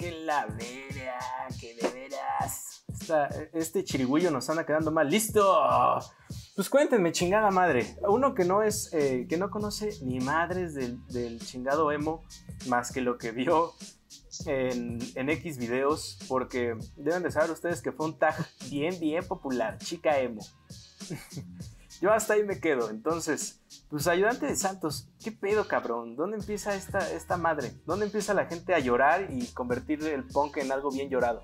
que la vera, que de veras. este chirigüillo nos anda quedando mal. ¡Listo! Pues cuéntenme, chingada madre. Uno que no es, eh, que no conoce ni madres del, chingado emo, más que lo que vio en, en, X videos, porque deben de saber ustedes que fue un tag bien, bien popular, chica emo. Yo hasta ahí me quedo. Entonces, pues ayudante de Santos, ¿qué pedo, cabrón? ¿Dónde empieza esta, esta madre? ¿Dónde empieza la gente a llorar y convertir el punk en algo bien llorado?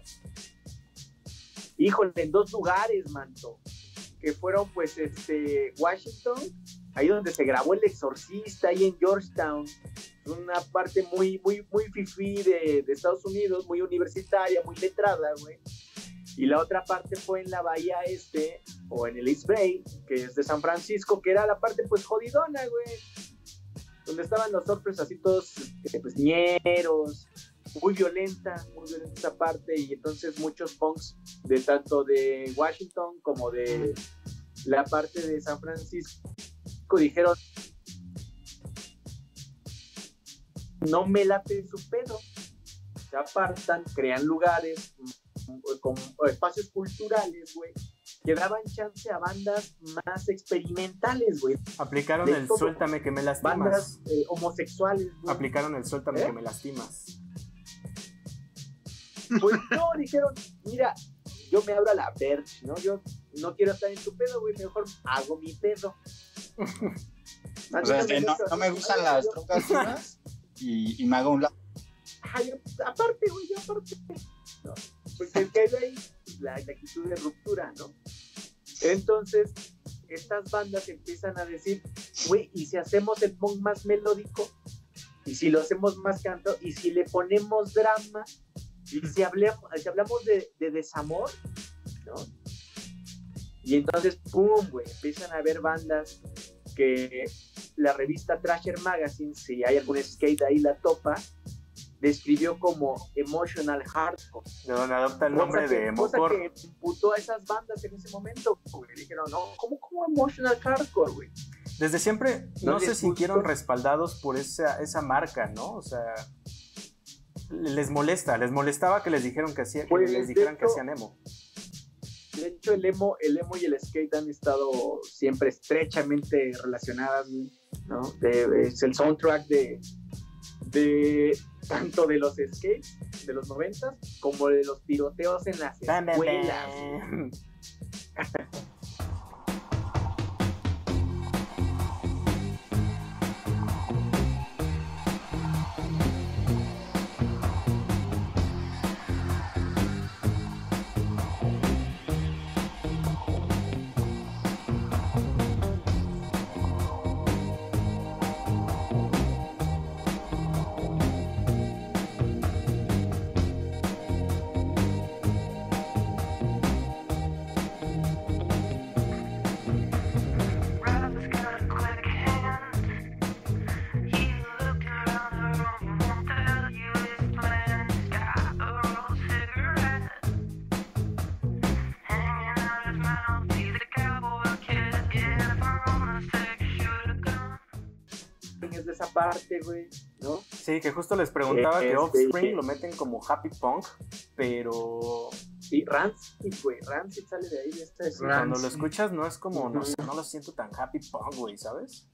Híjole, en dos lugares, manto. Que fueron, pues, este, Washington, ahí donde se grabó El Exorcista, ahí en Georgetown. Una parte muy, muy, muy fifí de, de Estados Unidos, muy universitaria, muy letrada, güey y la otra parte fue en la bahía este, o en el East Bay, que es de San Francisco, que era la parte pues jodidona, güey. Donde estaban los surfers así todos, este, pues ñeros, muy violenta, muy violenta esa parte, y entonces muchos punks de tanto de Washington como de la parte de San Francisco dijeron, no me late su pedo, se apartan, crean lugares, con espacios culturales, güey, que daban chance a bandas más experimentales, güey. Aplicaron el suéltame que me lastimas. Bandas eh, homosexuales, güey. Aplicaron el suéltame que ¿Eh? me lastimas. Pues no, dijeron, mira, yo me abro a la verge, ¿no? Yo no quiero estar en tu pedo, güey, mejor hago mi pedo. o sea, no, me gustan las trocas y, y me hago un lado. aparte, güey, aparte. ¿no? Porque que hay ahí la, actitud de ruptura, ¿no? Entonces, estas bandas empiezan a decir, güey, ¿y si hacemos el punk más melódico? ¿Y si lo hacemos más canto? ¿Y si le ponemos drama? ¿Y si hablamos, si hablamos de, de desamor? ¿No? Y entonces, ¡pum! güey, empiezan a haber bandas que la revista Trasher Magazine, si hay algún skate ahí, la topa, describió como emotional hardcore. De donde adopta el nombre de emocore. que imputó a esas bandas en ese momento, güey. Dijeron, no, ¿cómo, cómo emotional hardcore, güey? Desde siempre no, se sintieron respaldados por esa, esa marca, ¿no? O sea, les molesta, les molestaba que les dijeron que, hacía, que pues, les dijeran que hacían emo. De hecho, el emo, el emo y el skate han estado siempre estrechamente relacionadas, ¿no? es el soundtrack de, de tanto de los skates de los noventas como de los tiroteos en las escuelas. Parte, güey, ¿no? Sí, que justo les preguntaba que este, Offspring lo meten como happy punk, pero... Sí, Rancid, güey, Rancid sale de ahí. De este Cuando lo escuchas no es como, no sé, no lo siento tan happy punk, güey, ¿sabes?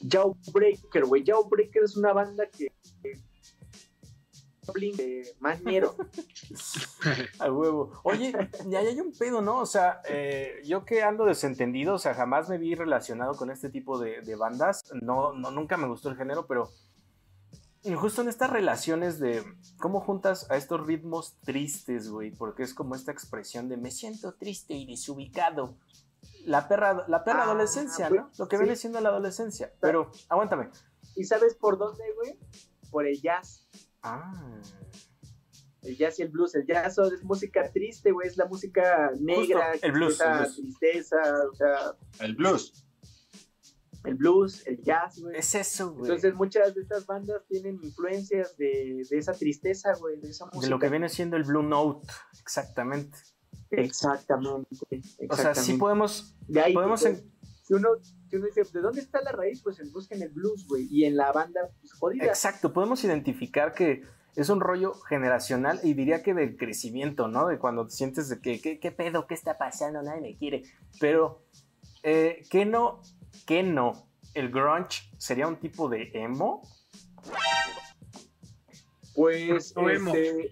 Jawbreaker, güey, Jawbreaker es una banda que de Maniero. A huevo. Oye, ya hay un pedo, ¿no? O sea, eh, yo que ando desentendido, o sea, jamás me vi relacionado con este tipo de, bandas. No, no, nunca me gustó el género, pero justo en estas relaciones de cómo juntas a estos ritmos tristes, güey, porque es como esta expresión de me siento triste y desubicado. La perra, la perra ah, adolescencia, ¿no? Lo que viene siendo la adolescencia. Pero, aguántame. ¿Y sabes por dónde, güey? Por el jazz. Ah. El jazz y el blues. El jazz es música triste, güey. Es la música negra. el blues. tristeza, o sea. El blues. El blues, el jazz, güey. Es eso, güey. Entonces muchas de estas bandas tienen influencias de, esa tristeza, güey, de esa música. De lo que viene siendo el Blue Note, exactamente. Exactamente. O sea, sí podemos... podemos si uno, si uno dice, ¿de dónde está la raíz? Pues busca en el blues, güey, y en la banda, pues jodida. Exacto, podemos identificar que es un rollo generacional y diría que del crecimiento, ¿no? De cuando te sientes de que, ¿qué, pedo? ¿Qué está pasando? Nadie me quiere. Pero, eh, ¿qué no? ¿Qué no? ¿El grunge sería un tipo de emo? Pues, este,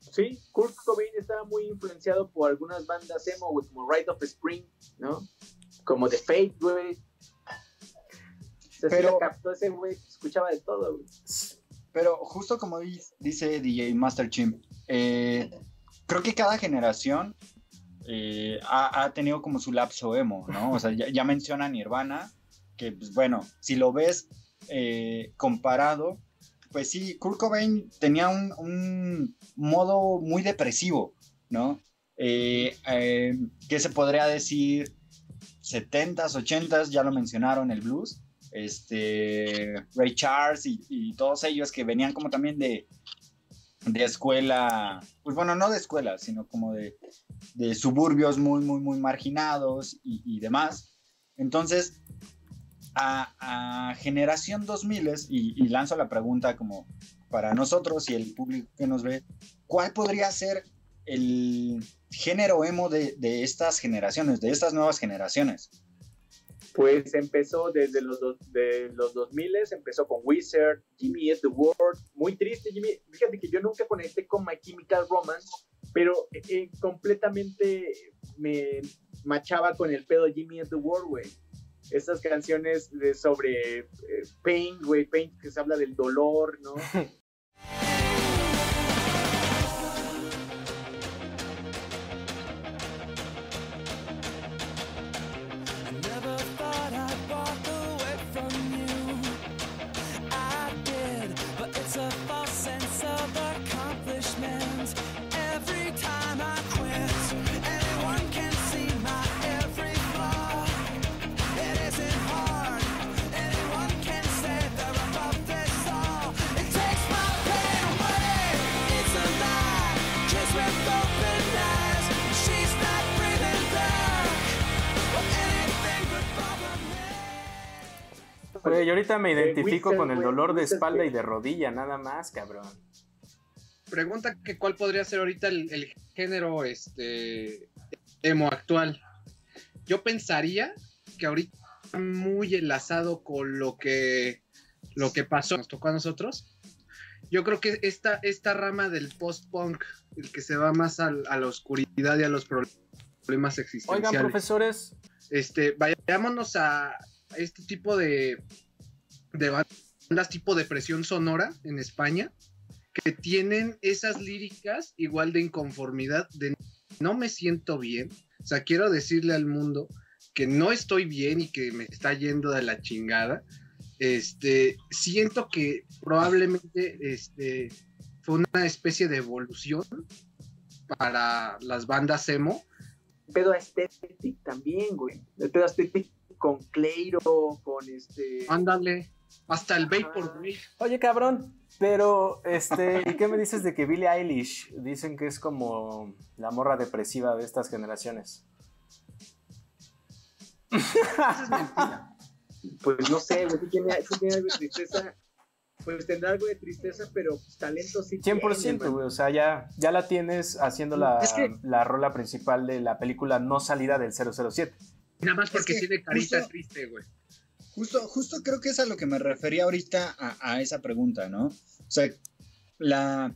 sí, Kurt Cobain estaba muy influenciado por algunas bandas emo, como Ride of Spring, ¿no? Como The Fate, güey. Pero captó ese güey, escuchaba de todo, güey. Pero justo como dice DJ Master Chimp, eh, creo que cada generación eh, ha, tenido como su lapso emo, ¿no? O sea, ya, menciona Nirvana, que pues bueno, si lo ves eh, comparado, pues sí, Kurt Cobain tenía un, modo muy depresivo, ¿no? ¿Qué se podría decir? 70s, 80s, ya lo mencionaron, el blues este, Ray Charles y, todos ellos que venían como también de, de escuela, pues bueno, no de escuela, sino como de, de suburbios muy, muy, muy marginados y, demás. Entonces, a, generación 2000 y, y lanzo la pregunta como para nosotros y el público que nos ve, ¿cuál podría ser el género emo de, de estas generaciones, de estas nuevas generaciones? Pues empezó desde los, de los 2000, empezó con Wizard, Jimmy Eat the World, muy triste Jimmy, fíjate que yo nunca conecté con My Chemical Romance, pero eh, completamente me machaba con el pedo Jimmy Eat the World, güey. Estas canciones de, sobre eh, pain, güey, pain que se habla del dolor, ¿no? y ahorita me identifico con el dolor de espalda y de rodilla, nada más, cabrón. Pregunta que cuál podría ser ahorita el, género este emo actual. Yo pensaría que ahorita muy enlazado con lo que lo que pasó, nos tocó a nosotros. Yo creo que esta, esta rama del post-punk, el que se va más a, la oscuridad y a los problemas existenciales. Oigan, profesores. Este, vayámonos a este tipo de, de bandas tipo depresión sonora en España que tienen esas líricas igual de inconformidad, de no me siento bien. O sea, quiero decirle al mundo que no estoy bien y que me está yendo de la chingada. Este, siento que probablemente este, fue una especie de evolución para las bandas emo. Pedo estético también, güey. El pedo estético con Cleiro, con este. Ándale. Hasta el Vapor Wave. Oye, cabrón, pero, este, ¿y qué me dices de que Billie Eilish dicen que es como la morra depresiva de estas generaciones? es mentira. Pues no sé, güey, tiene, tiene algo de tristeza. Pues tendrá algo de tristeza, pero pues, talento sí 100%, güey, o sea, ya, ya la tienes haciendo la, la rola principal de la película No Salida del 007. Nada más porque tiene carita triste, güey. Justo, justo creo que es a lo que me refería ahorita a, esa pregunta, ¿no? O sea, la.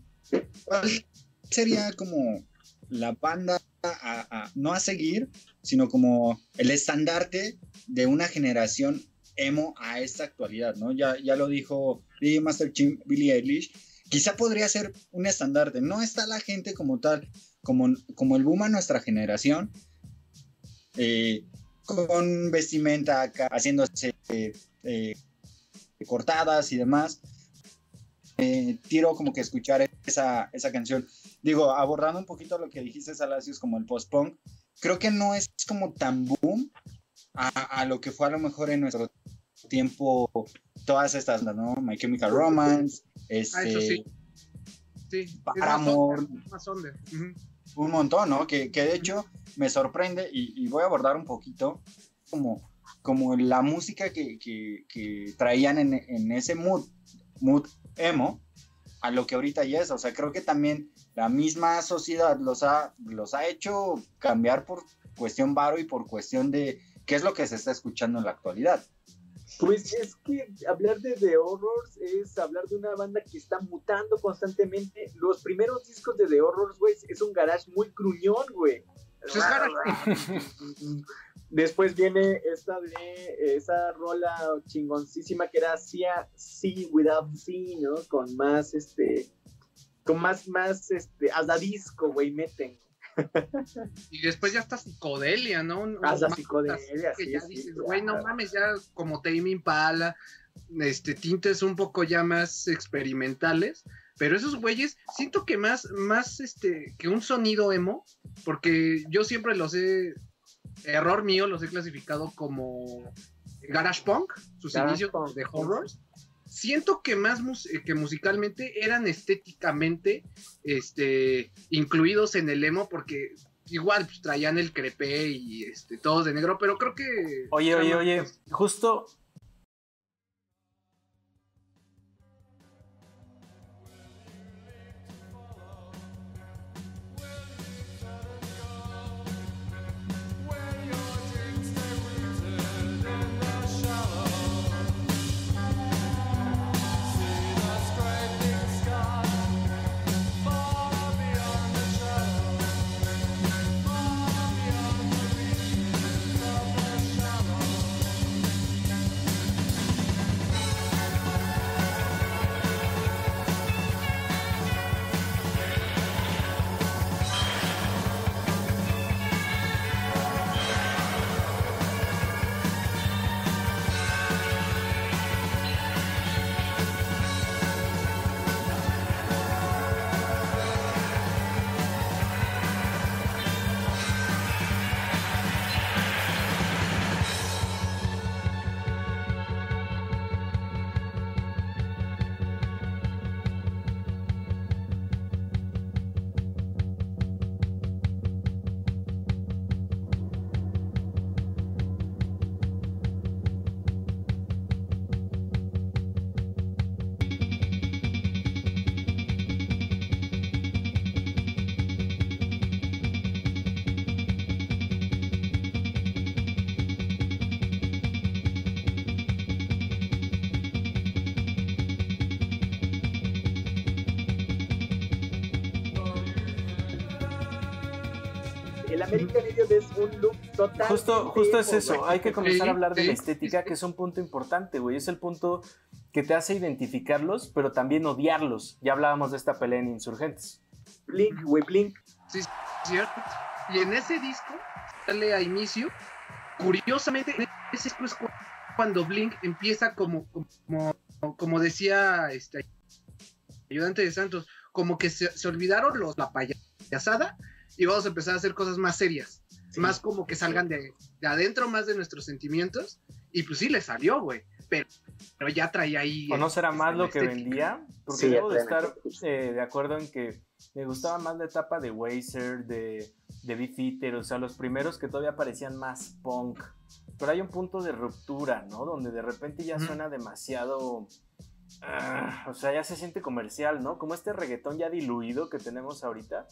¿Cuál sería como la banda a, no a seguir, sino como el estandarte de una generación emo a esta actualidad, ¿no? Ya, ya lo dijo DJ Master Chief Billy Eilish. Quizá podría ser un estandarte. No está la gente como tal, como, como el boom a nuestra generación. Eh, con vestimenta acá, haciéndose eh, cortadas y demás. Eh, quiero como que escuchar esa, esa canción. Digo, abordando un poquito lo que dijiste, Salacios, como el post-punk, creo que no es como tan boom a, lo que fue a lo mejor en nuestro tiempo todas estas, ¿no? My Chemical Romance, este, ah, eso sí. Sí, Paramore, un montón, ¿no? Que, que, de hecho me sorprende y, voy a abordar un poquito como, como la música que, que, traían en, en, ese mood, mood emo, a lo que ahorita ya es. O sea, creo que también la misma sociedad los ha, los ha hecho cambiar por cuestión varo y por cuestión de qué es lo que se está escuchando en la actualidad. Pues es que hablar de The Horrors es hablar de una banda que está mutando constantemente. Los primeros discos de The Horrors, güey, es un garage muy gruñón, güey. Pues. Después viene esta de esa rola chingoncísima que era Sia See Without See, ¿no? Con más este con más más este hasta disco, güey, meten. Y después ya está psicodelia, ¿no? Hasta psicodelia, que ya dices, güey, no mames, ya como Tame Impala, este tintes un poco ya más experimentales, pero esos güeyes siento que más más este que un sonido emo, porque yo siempre los he error mío, los he clasificado como garage punk, sus inicios de horrors. Siento que más eh, que musicalmente eran estéticamente este, incluidos en el emo porque igual pues, traían el crepe y este, todos de negro, pero creo que... Oye, oye, oye, justo Justo, justo es eso, hay que comenzar a hablar de la estética, que es un punto importante, güey. Es el punto que te hace identificarlos, pero también odiarlos. Ya hablábamos de esta pelea en Insurgentes. Blink, güey, Blink. Sí, cierto. Y en ese disco, sale a inicio, curiosamente, en ese disco es cuando Blink empieza como, como, como decía este ayudante de Santos, como que se, se olvidaron los, la payasada y vamos a empezar a hacer cosas más serias. Más como que salgan de, adentro, más de nuestros sentimientos. Y pues sí, le salió, güey. Pero, pero ya traía ahí. ¿O no será este, más lo que vendía? Porque debo de estar eh, de acuerdo en que me gustaba más la etapa de Wazer, de, de Beef o sea, los primeros que todavía parecían más punk. Pero hay un punto de ruptura, ¿no? Donde de repente ya suena demasiado Ah, o sea, ya se siente comercial, ¿no? Como este reggaetón ya diluido que tenemos ahorita,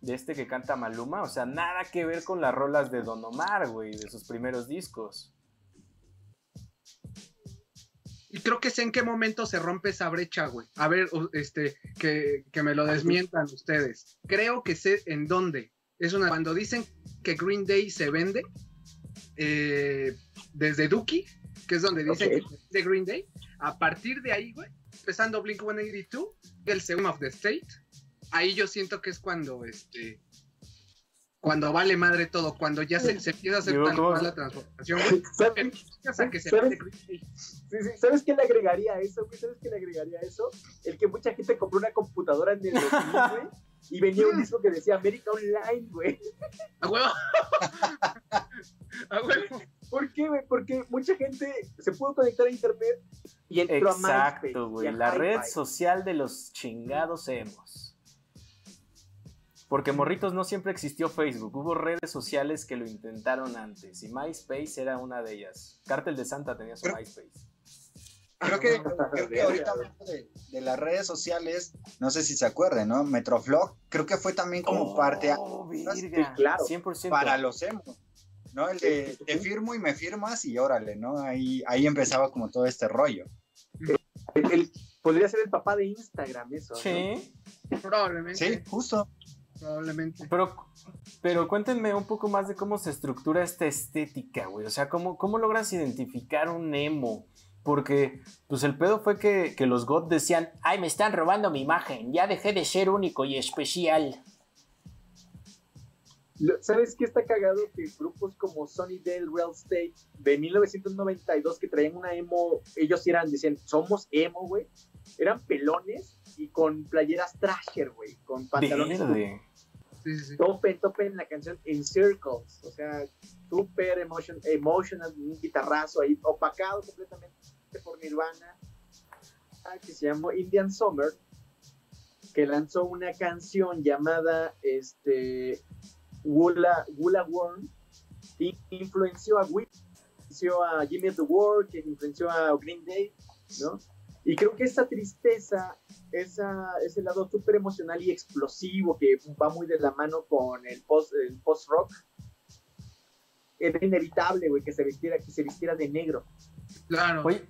de este que canta Maluma, o sea, nada que ver con las rolas de Don Omar, güey, de sus primeros discos. Y creo que sé en qué momento se rompe esa brecha, güey. A ver, este, que, me lo desmientan ustedes. Creo que sé en dónde. Es una. Cuando dicen que Green Day se vende, eh, desde Dookie, que es donde dicen que es de Green Day, a partir de ahí, güey, empezando Blink 182, el segundo of the State, ahí yo siento que es cuando, este, cuando vale madre todo, cuando ya se, empieza a hacer tan mal la transformación, güey. ¿Sabes qué le agregaría a eso, güey? ¿Sabes qué le agregaría a eso? El que mucha gente compró una computadora en el 2000, güey, y venía un disco que decía América Online, güey. ¡A huevo! ¡A huevo! ¿Por qué, güey? Porque mucha gente se pudo conectar a internet y entró Exacto, güey. La red social de los chingados hemos. Porque morritos no siempre existió Facebook, hubo redes sociales que lo intentaron antes y MySpace era una de ellas. Cártel de Santa tenía su MySpace. Creo que, creo que ahorita hablando de, de las redes sociales, no sé si se acuerdan, ¿no? Metroflog, creo que fue también como parte Oh, virga, Sí, claro. 100%. para los emos, ¿no? El de te firmo y me firmas y órale, ¿no? Ahí, ahí empezaba como todo este rollo. El- el- podría ser el papá de Instagram, eso. ¿no? Sí, Probablemente. Sí, justo. Probablemente. pero, pero cuéntenme un poco más de cómo se estructura esta estética, güey. O sea, ¿cómo, cómo logras identificar un emo? Porque, pues el pedo fue que, que los God decían, ay, me están robando mi imagen, ya dejé de ser único y especial. ¿Sabes qué está cagado? Que grupos como Sunnydale Real Estate de 1992 que traían una emo, ellos eran, decían, somos emo, güey. Eran pelones y con playeras trasher, güey, con pantalones Verde. Sí, sí, sí. tope, tope en la canción In Circles, o sea, super emotion, emotional, un guitarrazo ahí, opacado completamente por Nirvana, ah, que se llamó Indian Summer, que lanzó una canción llamada este, Gula, Gula Worm, que influenció a Whip, influenció a Jimmy at the War, que influenció a Green Day, ¿no? Y creo que esa tristeza, esa, ese lado súper emocional y explosivo que va muy de la mano con el post, el post rock, era inevitable, güey, que se vistiera, que se vistiera de negro. Claro. Oye,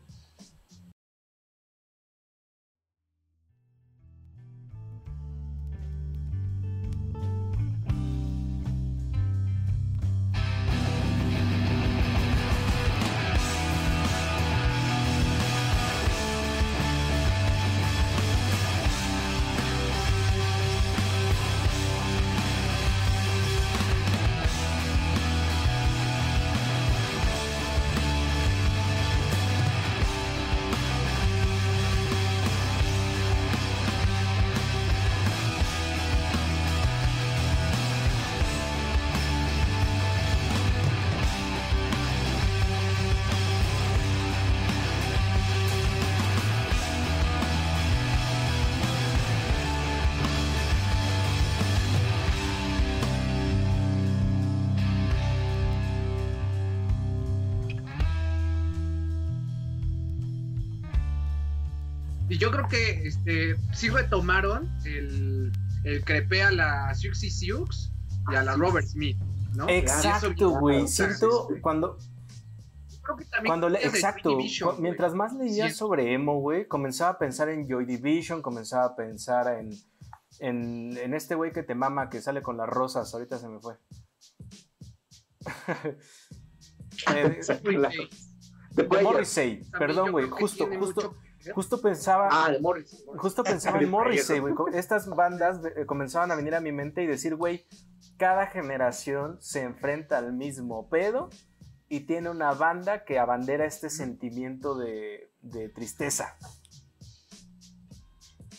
yo creo que este, sí retomaron el, el crepe a la Siouxsie Sioux y a la Robert Smith, ¿no? exacto, güey. Siento cuando, creo que también Cuando le- exacto, cu- mientras más leía Sí. sobre emo, güey, comenzaba a pensar en Joy Division, comenzaba a pensar en, en, en este güey que te mama, que sale con las rosas, ahorita se me fue. Eh. Morrissey, perdón, güey, justo, justo, mucho. Justo pensaba, Ah, de Morris. justo pensaba en Morrissey, güey. co- Estas bandas eh, comenzaban a venir a mi mente y decir, güey, cada generación se enfrenta al mismo pedo y tiene una banda que abandera este sentimiento de, de tristeza.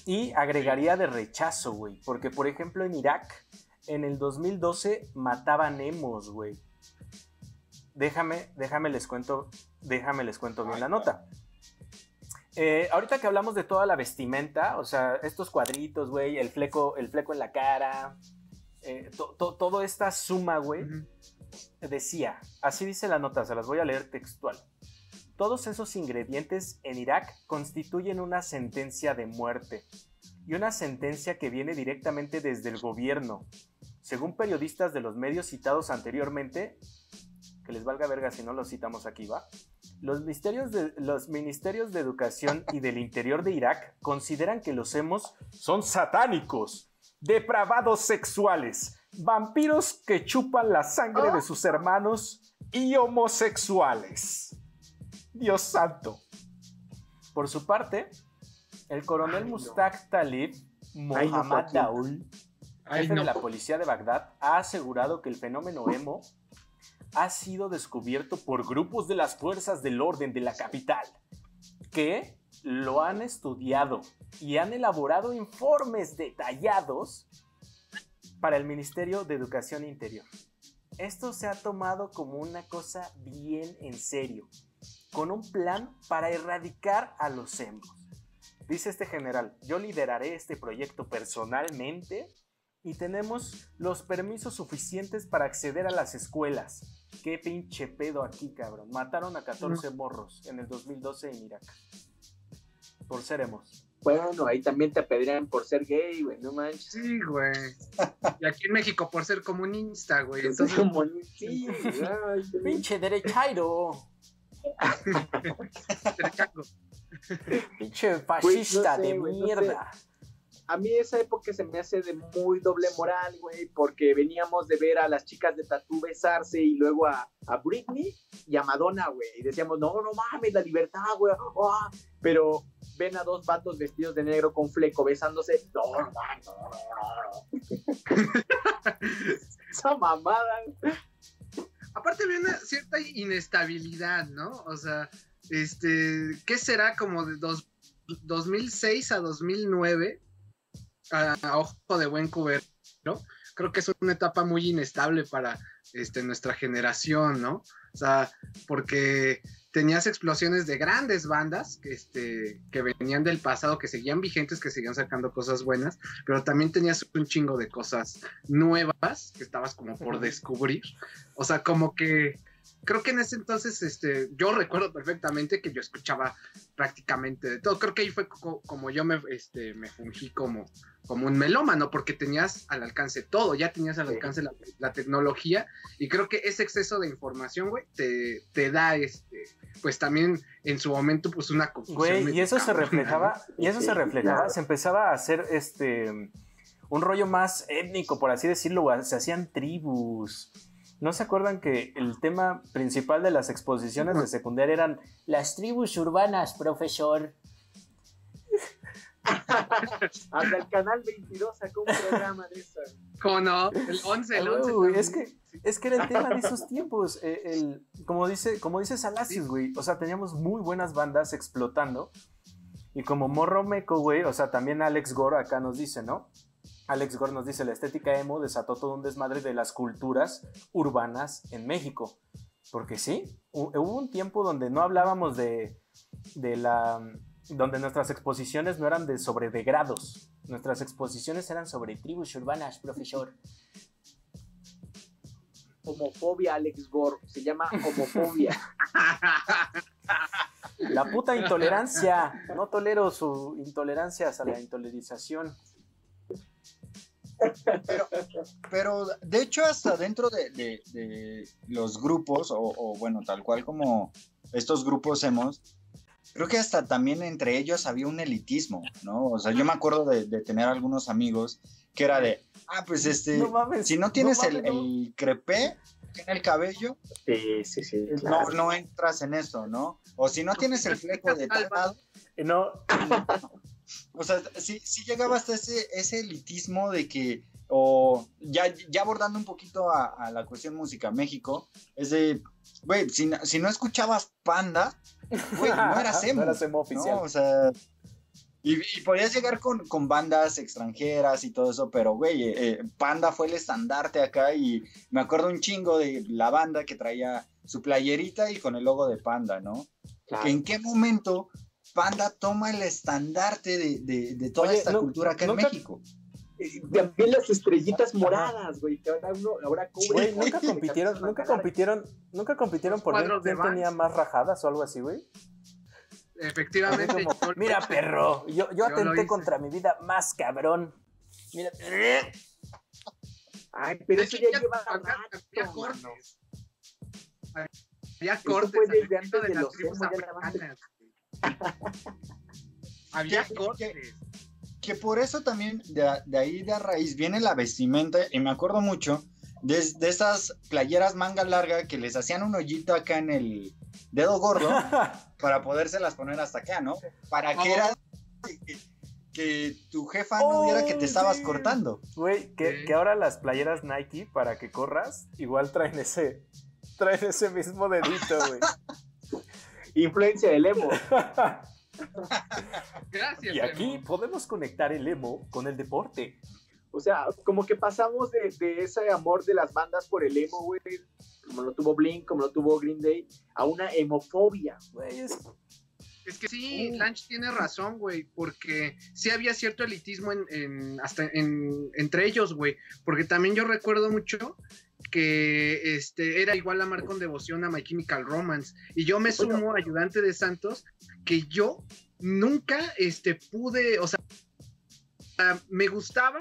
Y agregaría de rechazo, güey. Porque, por ejemplo, en Irak, en el 2012 mataban emos, güey. Déjame, déjame les cuento, déjame les cuento bien la nota. Eh, ahorita que hablamos de toda la vestimenta, o sea, estos cuadritos, güey, el fleco, el fleco en la cara, eh, to- to- toda esta suma, güey, decía, así dice la nota, se las voy a leer textual. Todos esos ingredientes en Irak constituyen una sentencia de muerte y una sentencia que viene directamente desde el gobierno. Según periodistas de los medios citados anteriormente, que les valga verga si no los citamos aquí, ¿va? Los ministerios, de, los ministerios de Educación y del Interior de Irak consideran que los emos son satánicos, depravados sexuales, vampiros que chupan la sangre de sus hermanos y homosexuales. Dios santo. Por su parte, el coronel Ay, no. Mustak Talib Ay, no, Mohammad Ay, jefe no. de la policía de Bagdad, ha asegurado que el fenómeno emo ha sido descubierto por grupos de las fuerzas del orden de la capital, que lo han estudiado y han elaborado informes detallados para el Ministerio de Educación Interior. Esto se ha tomado como una cosa bien en serio, con un plan para erradicar a los emos. Dice este general, yo lideraré este proyecto personalmente y tenemos los permisos suficientes para acceder a las escuelas. Qué pinche pedo aquí, cabrón. Mataron a 14 morros en el 2012 en Irak. por ser emos. Bueno, ahí también te apedrean por ser gay, güey, no manches. Sí, güey. Y aquí en México por ser comunista, güey. Entonces, como, sí, ay, güey. Pinche derechairo. derechaco. Pinche fascista Güey, no sé, de güey, no mierda. A mí esa época se me hace de muy doble moral, güey, porque veníamos de ver a las chicas de Tatú besarse y luego a, a Britney y a Madonna, güey, y decíamos, no, no mames, la libertad, güey, ah", pero ven a dos vatos vestidos de negro con fleco besándose, no, no, no. Esa mamada, Aparte una cierta inestabilidad, ¿no? O sea, este, ¿qué será como de dos, 2006 a 2009? A, a ojo de buen cubero. Creo que es una etapa muy inestable para este, nuestra generación, ¿no? O sea, porque tenías explosiones de grandes bandas que, este, que venían del pasado, que seguían vigentes, que seguían sacando cosas buenas, pero también tenías un chingo de cosas nuevas que estabas como por descubrir. O sea, como que creo que en ese entonces, este, yo recuerdo perfectamente que yo escuchaba prácticamente de todo. Creo que ahí fue co- como yo me, este, me fungí como, como un melómano, porque tenías al alcance todo, ya tenías al Sí. alcance la, la tecnología, y creo que ese exceso de información, güey, te, te da, este, pues también en su momento, pues una confusión. Güey, y eso se reflejaba, y eso Sí, se reflejaba, claro. se empezaba a hacer este un rollo más étnico, por así decirlo, güey, se hacían tribus. ¿No se acuerdan que el tema principal de las exposiciones de secundaria eran las tribus urbanas, profesor? hasta el canal 22 sacó un programa de eso. ¿Cómo no? El 11, el Ah, 11. güey, también. es que es que era el tema de esos tiempos, eh, el, como dice, como dice Salacios, güey, o sea, teníamos muy buenas bandas explotando y como Morro Meco, güey, o sea, también Alex Gore acá nos dice, ¿no? Alex Gore nos dice, la estética emo desató todo un desmadre de las culturas urbanas en México. Porque sí, hu- hubo un tiempo donde no hablábamos de, de la... donde nuestras exposiciones no eran de sobre degrados. Nuestras exposiciones eran sobre tribus urbanas, profesor. Homofobia, Alex Gore, se llama homofobia. La puta intolerancia. No tolero su intolerancia a la intolerización. Pero de hecho hasta dentro de, de- de los grupos, o, o, bueno, tal cual como estos grupos hemos, creo que hasta también entre ellos había un elitismo, ¿no? O sea, yo me acuerdo de, de tener algunos amigos que era de, ah, pues este, No mames. si no tienes mames, el, no. el crepé en el cabello, Sí, sí, sí. no, claro. no entras en eso, ¿no? O si no tienes el fleco de tal lado, Eh, No, o sea, sí, sí llegaba hasta ese, ese elitismo de que, o ya, ya abordando un poquito a, a la cuestión música México, es de, güey, si, no- si no escuchabas Panda, güey, no eras emo. No eras emo ¿no? oficial. O sea, y, y podías llegar con, con bandas extranjeras y todo eso, pero, güey, eh, eh, Panda fue el estandarte acá y me acuerdo un chingo de la banda que traía su playerita y con el logo de Panda, ¿no? Claro. en qué momento Panda toma el estandarte de, de- de toda Oye, esta no- cultura acá nunca- en México. Y También las estrellitas moradas, güey, que ahora uno, ahora cubre. Güey, nunca compitieron, nunca compitieron, nunca compitieron por ver quién tenía más rajadas o algo así, güey. Efectivamente. como, Mira, perro, yo, yo Yo atenté contra mi vida más cabrón. Mira, Ay, pero eso ya lleva había- había rato, cortes. Había Eso cortes. fue desde antes de los tribus africanas. Había ¿Qué- cortes. Que por eso también de, ahí de a raíz viene la vestimenta, y me acuerdo mucho de, de esas playeras manga larga que les hacían un hoyito acá en el dedo gordo para podérselas poner hasta acá, ¿no? Para que Oh. era que, que tu jefa no viera que te Oh, estabas sí. cortando. Güey, que, que ahora las playeras Nike para que corras, igual traen ese, traen ese mismo dedito, güey. Influencia del emo. Gracias. y aquí Emo. podemos conectar el emo con el deporte. O sea, como que pasamos de, de ese amor de las bandas por el emo, güey, como lo tuvo Blink, como lo tuvo Green Day, a una hemofobia. Güey, es- Es que sí, Uh. Lanch tiene razón, güey, porque sí había cierto elitismo en, en- hasta en, entre ellos, güey, porque también yo recuerdo mucho que este era igual amar con devoción a My Chemical Romance. Y yo me sumo ayudante de Santos que yo nunca este, pude, o sea, me gustaba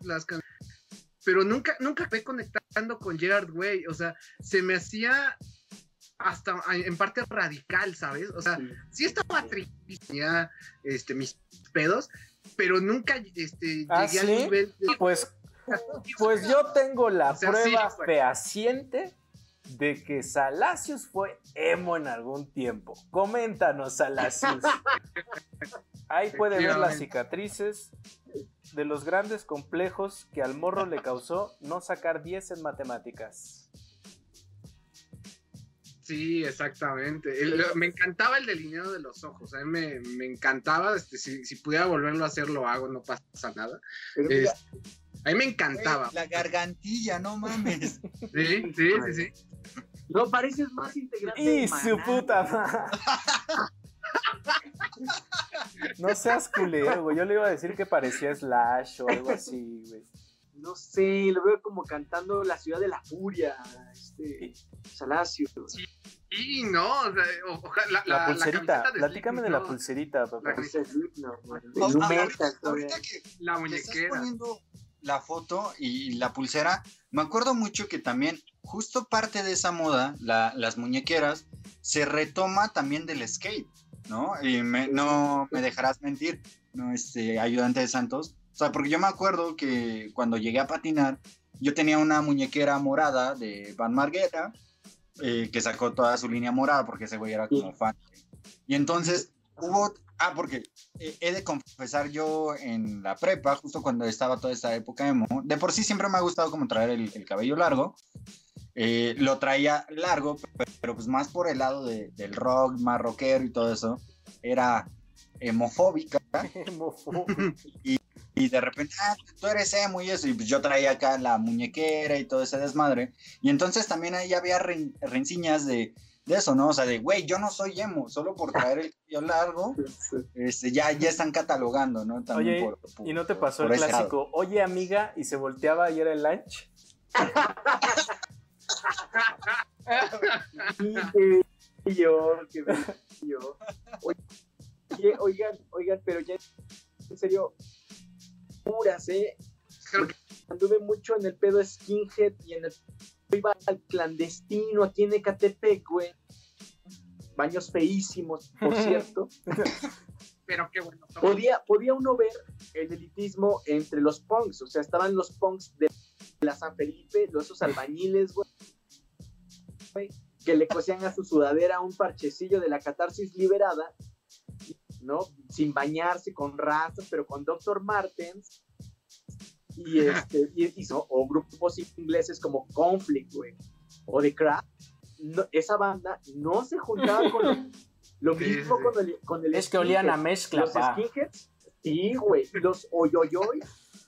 las canciones, pero nunca, nunca me conectando con Gerard Way, o sea, se me hacía hasta en parte radical, ¿sabes? O sea, sí, estaba triste, este, mis pedos, pero nunca este, ¿Ah, llegué al nivel de... Pues, pues yo tengo la prueba fehaciente de que Salacios fue emo en algún tiempo. Coméntanos, Salacios. Ahí puede ver las cicatrices de los grandes complejos que al morro le causó no sacar 10 en matemáticas. Sí, exactamente. me encantaba el delineado de los ojos. A mí me, me encantaba. Este, si, si, pudiera volverlo a hacer, lo hago, no pasa nada. A mí me encantaba. la gargantilla, no mames. Sí, sí, sí, sí. No pareces más integrante. Y su puta madre. No seas culero, güey. Yo le iba a decir que parecía Slash o algo así, güey. No sé, lo veo como cantando La ciudad de la furia, este, Salacio. Sí, sí no, ojalá. La, la, pulserita, la platícame de la pulserita, papá. La pulserita, no, ahorita, ahorita que la muñequera. estás poniendo la foto y la pulsera, me acuerdo mucho que también, justo parte de esa moda, la, las muñequeras, se retoma también del skate. ¿no? Y me, no me dejarás mentir, ¿no? Este, ayudante de Santos. O sea, porque yo me acuerdo que cuando llegué a patinar, yo tenía una muñequera morada de Van Marguera, eh, que sacó toda su línea morada porque ese güey era como fan. Y entonces hubo, ah, porque eh, he de confesar yo en la prepa, justo cuando estaba toda esta época emo, de por sí siempre me ha gustado como traer el, el cabello largo, eh, lo traía largo, pero, pues más por el lado del rock, más rockero y todo eso. Era hemofóbica. y, y, de repente, ah, tú eres emo y eso. Y pues yo traía acá la muñequera y todo ese desmadre. Y entonces también ahí había renciñas de, de eso, ¿no? O sea, de, güey, yo no soy emo, solo por traer el cabello largo, este, ya, ya están catalogando, ¿no? También Oye, ¿y no te pasó el clásico, oye, amiga, y se volteaba y era el lunch? qué yo, qué yo. Oye, oigan, oigan, pero ya en serio, puras, ¿eh? Anduve mucho en el pedo skinhead y en el iba al clandestino aquí en Ecatepec, güey. Baños feísimos, por cierto. Pero qué bueno. Podía, podía uno ver el elitismo entre los punks, o sea, estaban los punks de la San Felipe, los esos albañiles, güey, que le cosían a su sudadera un parchecillo de la catarsis liberada, ¿no? Sin bañarse, con razas, pero con Dr. Martens. Y, este, hizo, o grupos ingleses como Conflict, güey, o The Craft. esa banda no se juntaba con lo, mismo con el, con el Es que olían a mezcla, Los skinheads, sí, güey. Los oyoyoy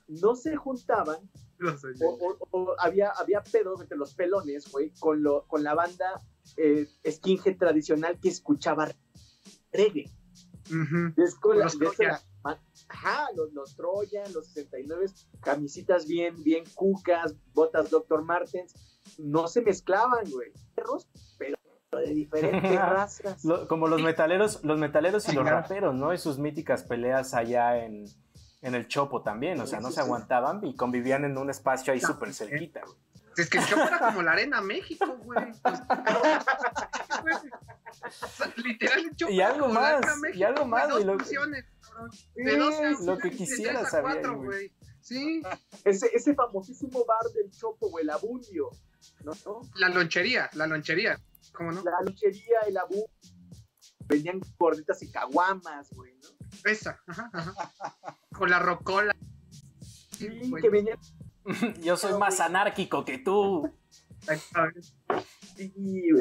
no se juntaban o, había, había pedo entre los pelones, güey, con, lo, con la banda eh, skinhead tradicional que escuchaba reggae. los, ajá, los, los Troyan, los 69, camisitas bien, bien cucas, botas Dr. Martens, no se mezclaban, güey. Perros, pero de diferentes razas. como los metaleros, los metaleros y los raperos, ¿no? Y sus míticas peleas allá en, en el Chopo también, o sea, no se aguantaban y convivían en un espacio ahí súper cerquita, güey. Es que el Chopo era como la arena México, güey. literal, el Chopo y algo más, y algo más, güey. Lo, de lo que quisiera saber, güey. Sí. Ese, ese famosísimo bar del Chopo, güey, el Abundio, ¿no? La lonchería, la lonchería, ¿cómo no? La lonchería, el Abundio. Venían gorditas y caguamas, güey, ¿no? Esa, ajá, ajá. Con la rocola. Sí, que venía. Yo soy más anárquico que tú. Sí,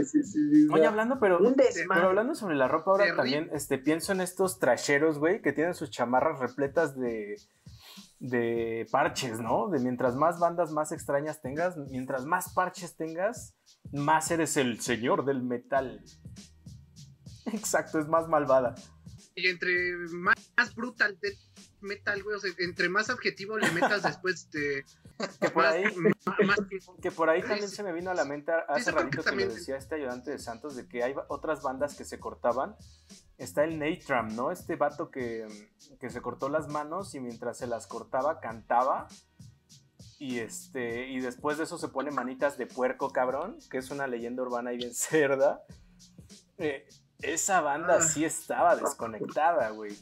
sí, sí, Oye, hablando, pero, pero hablando sobre la ropa, ahora también este, pienso en estos trasheros, güey, que tienen sus chamarras repletas de, de parches, ¿no? De mientras más bandas más extrañas tengas, mientras más parches tengas, más eres el señor del metal. Exacto, es más malvada. Y entre más, brutal de metal, güey, o sea, entre más adjetivo le metas después de... Que por ahí, que por ahí también se me vino a la mente hace ratito que, le decía este ayudante de Santos de que hay otras bandas que se cortaban está el Natram, ¿no? Este vato que, que se cortó las manos y mientras se las cortaba cantaba. Y este. Y después de eso se pone manitas de puerco, cabrón. Que es una leyenda urbana y bien cerda. Eh, esa banda Ah. sí estaba desconectada, güey.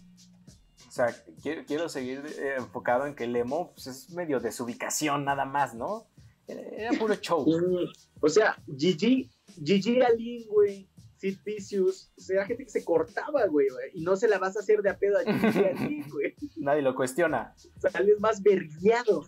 O sea, quiero, quiero seguir eh, enfocado en que el emo pues, es medio desubicación nada más, ¿no? Era, era puro show. O sea, Gigi, Gigi Alin, güey, Sid Vicious, o sea, gente que se cortaba, güey, güey, y no se la vas a hacer de a pedo a Gigi Alin, güey. Nadie lo cuestiona. Sales más vergueado.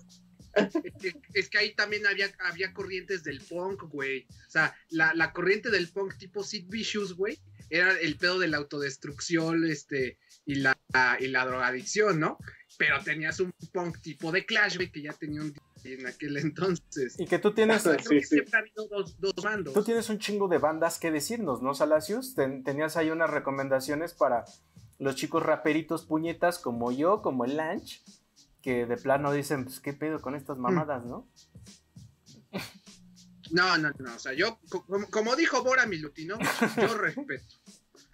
Es que, es que ahí también había, había corrientes del punk, güey. O sea, la, la corriente del punk tipo Sid Vicious, güey, era el pedo de la autodestrucción este, y, la, y la drogadicción, ¿no? Pero tenías un punk tipo de Clash, güey, que ya tenía un en aquel entonces. Y que tú tienes, Sí, Creo que sí. siempre ha habido dos, dos bandos. tú tienes un chingo de bandas que decirnos, ¿no, Salacius? Ten- tenías ahí unas recomendaciones para los chicos raperitos puñetas como yo, como el Lanch, que de plano dicen, pues qué pedo con estas mamadas, ¿no? No, no, no. O sea, yo, co- como, como dijo Bora Milutino, yo respeto.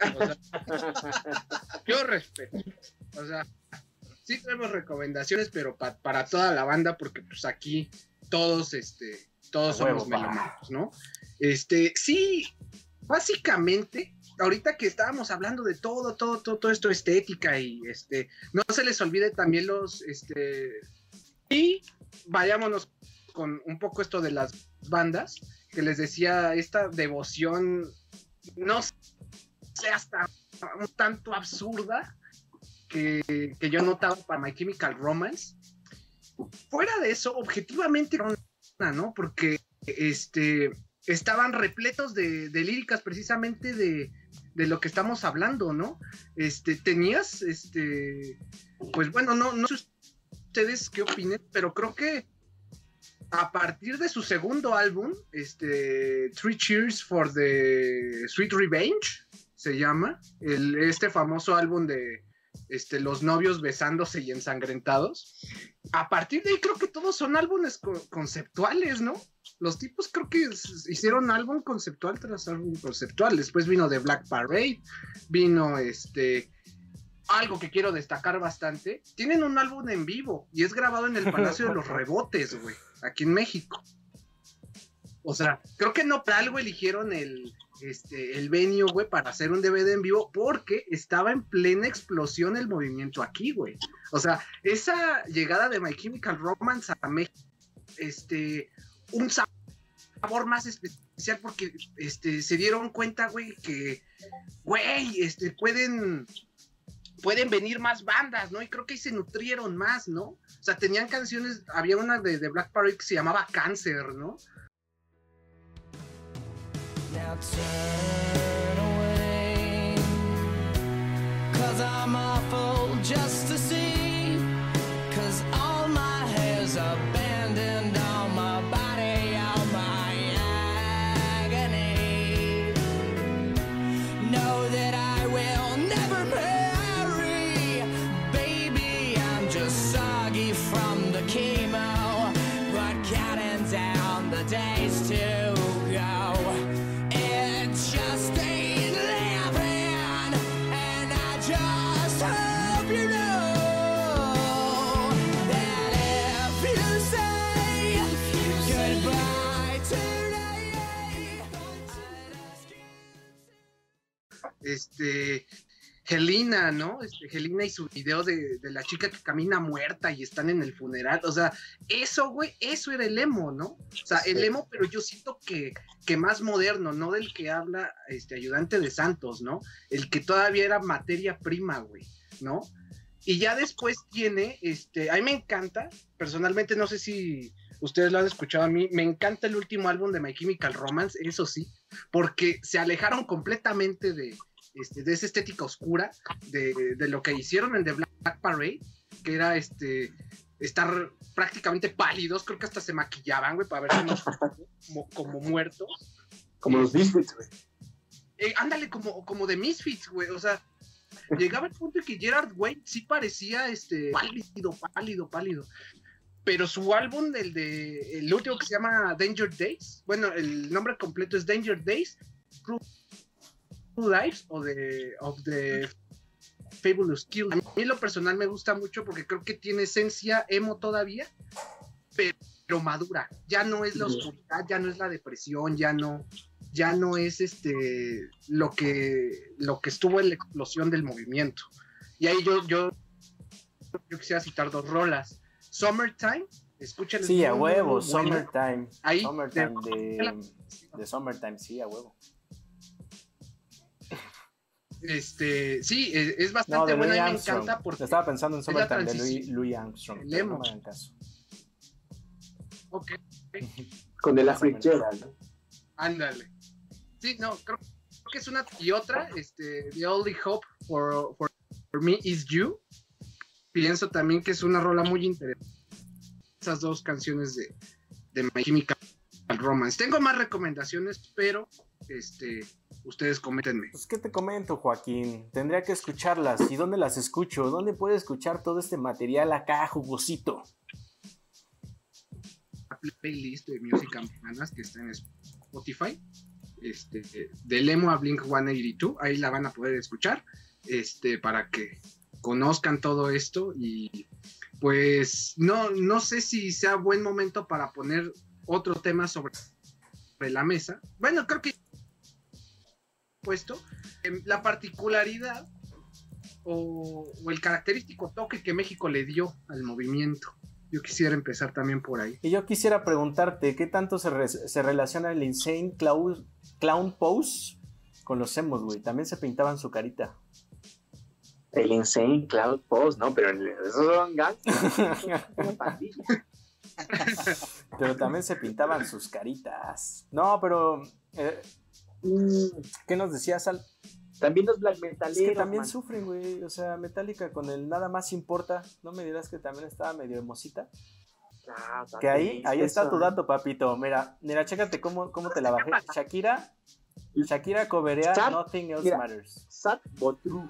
O sea, yo respeto. O sea, sí tenemos recomendaciones, pero pa- para toda la banda, porque pues aquí todos, este, todos somos pa. melómanos, ¿no? Este, sí, básicamente, ahorita que estábamos hablando de todo, todo, todo, todo esto estética y este, no se les olvide también los, este, y vayámonos con un poco esto de las bandas, que les decía, esta devoción, no sé, hasta un tanto absurda que, que yo notaba para My Chemical Romance. Fuera de eso, objetivamente, ¿no? Porque este, estaban repletos de, de líricas precisamente de, de lo que estamos hablando, ¿no? Este, tenías, este, pues bueno, no, no sé ustedes qué opinen, pero creo que a partir de su segundo álbum, este, Three Cheers for the Sweet Revenge, se llama, este famoso álbum de este, los novios besándose y ensangrentados. A partir de ahí creo que todos son álbumes co- conceptuales, ¿no? Los tipos creo que hicieron álbum conceptual tras álbum conceptual. Después vino The Black Parade, vino este algo que quiero destacar bastante. Tienen un álbum en vivo y es grabado en el Palacio de los Rebotes, güey, aquí en México. O sea, creo que no por algo eligieron el, este, el venue, güey, para hacer un DVD en vivo, porque estaba en plena explosión el movimiento aquí, güey. O sea, esa llegada de My Chemical Romance a México, este, un sabor más especial porque este, se dieron cuenta, güey, que, güey, este, pueden, pueden venir más bandas, ¿no? Y creo que se nutrieron más, ¿no? O sea, tenían canciones, había una de, de Black Parade que se llamaba Cáncer, ¿no? Now turn away. Cause I'm awful just to see. Helena, ¿no? Este, Helena y su video de, de la chica que camina muerta y están en el funeral. O sea, eso, güey, eso era el emo, ¿no? O sea, el emo, pero yo siento que, que más moderno, no del que habla este ayudante de Santos, ¿no? El que todavía era materia prima, güey, ¿no? Y ya después tiene, este, a mí me encanta, personalmente no sé si ustedes lo han escuchado a mí, me encanta el último álbum de My Chemical Romance, eso sí, porque se alejaron completamente de, este, de esa estética oscura, de, de lo que hicieron en The Black Parade, que era este estar prácticamente pálidos, creo que hasta se maquillaban, güey, para verse como, como muertos. Como los Misfits, güey. Eh, ándale, como, como de Misfits, güey, o sea, llegaba el punto en que Gerard Way sí parecía este pálido, pálido, pálido. Pero su álbum, el de el último que se llama Danger Days, bueno, el nombre completo es Danger Days, Lives o de of the Fabulous Kill. A mí lo personal me gusta mucho porque creo que tiene esencia emo todavía, pero, pero madura. Ya no es la oscuridad, ya no es la depresión, ya no, ya no es este lo que lo que estuvo en la explosión del movimiento. Y ahí yo, yo, yo quisiera citar dos rolas. Summertime, escuchen. Sí, a huevo, Summertime. Ahí, Summertime de- de, de Summertime, sí, a huevo. Este, sí, es, es No, bastante de buena Louis y me Armstrong. encanta porque Estaba pensando en Summertime de Louis, Armstrong. No emo. me hagan caso. ok, Con el ¿no? ándale. Sí, no, creo, creo que es una y otra, este, The Only Hope for, for, for Me Is You. Pienso también que es una rola muy interesante. Esas dos canciones de, de My Chemical Romance. Tengo más recomendaciones, pero este, ustedes coméntenme. Pues, ¿qué te comento, Joaquín? Tendría que escucharlas. ¿Y dónde las escucho? ¿Dónde puedo escuchar todo este material acá, jugosito? playlist de Music Bananas que está en Spotify. Este, del Emo a Blink 182, ahí la van a poder escuchar. Este, para que conozcan todo esto. Y pues no, no sé si sea buen momento para poner otro tema sobre, sobre la mesa. Bueno, creo que puesto em, la particularidad o, o el característico toque que México le dio al movimiento. Yo quisiera empezar también por ahí. Y yo quisiera preguntarte, ¿qué tanto se, re- se relaciona el Insane Clown, clown Pose con los emos, güey? También se pintaban su carita. El Insane Cloud Post, ¿no? Pero el- esos son gangsters, una pandilla. Pero también se pintaban sus caritas. No, pero... eh, ¿Qué nos decías, Al? También los black Es metaleros. que también man. sufren, güey. O sea, Metallica con el nada más importa. ¿No me dirás que también estaba medio hermosita? Ah, Que ahí, ahí está eso, tu ¿eh? dato, papito. Mira, mira, chécate cómo, cómo te la bajé. Shakira, Shakira coverea Nothing Else mira. Matters. Sad but true.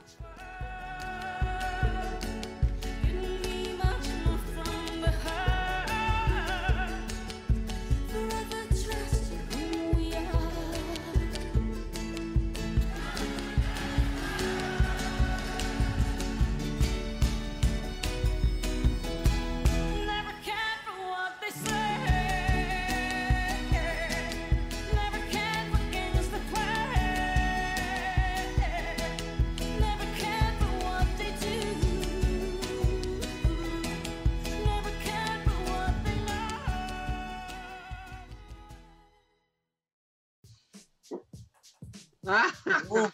Ah. Uh.